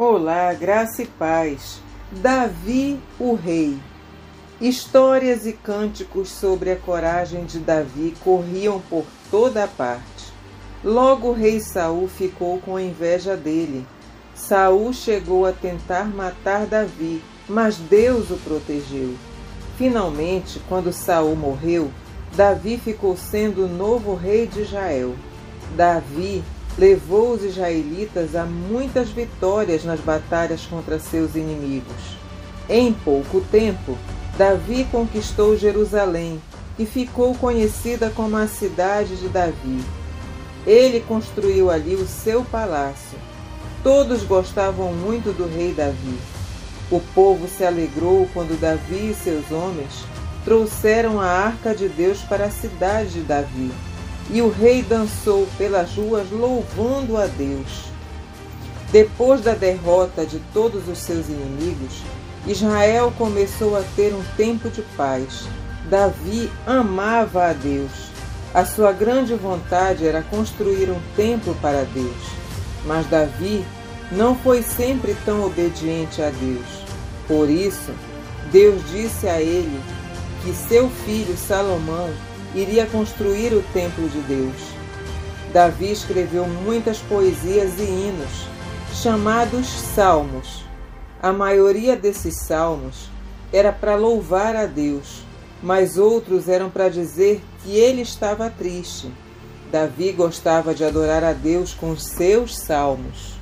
Olá, graça e paz. Davi, o rei. Histórias e cânticos sobre a coragem de Davi corriam por toda a parte. Logo o rei Saul ficou com inveja dele. Saul chegou a tentar matar Davi, mas Deus o protegeu. Finalmente, quando Saul morreu, Davi ficou sendo o novo rei de Israel. Davi levou os israelitas a muitas vitórias nas batalhas contra seus inimigos. Em pouco tempo, Davi conquistou Jerusalém e ficou conhecida como a cidade de Davi. Ele construiu ali o seu palácio. Todos gostavam muito do rei Davi. O povo se alegrou quando Davi e seus homens trouxeram a arca de Deus para a cidade de Davi e o rei dançou pelas ruas louvando a Deus. Depois da derrota de todos os seus inimigos, Israel começou a ter um tempo de paz. Davi amava a Deus. A sua grande vontade era construir um templo para Deus. Mas Davi não foi sempre tão obediente a Deus. Por isso, Deus disse a ele que seu filho Salomão iria construir o templo de Deus. Davi escreveu muitas poesias e hinos, chamados salmos. A maioria desses salmos era para louvar a Deus, mas outros eram para dizer que ele estava triste. Davi gostava de adorar a Deus com seus salmos.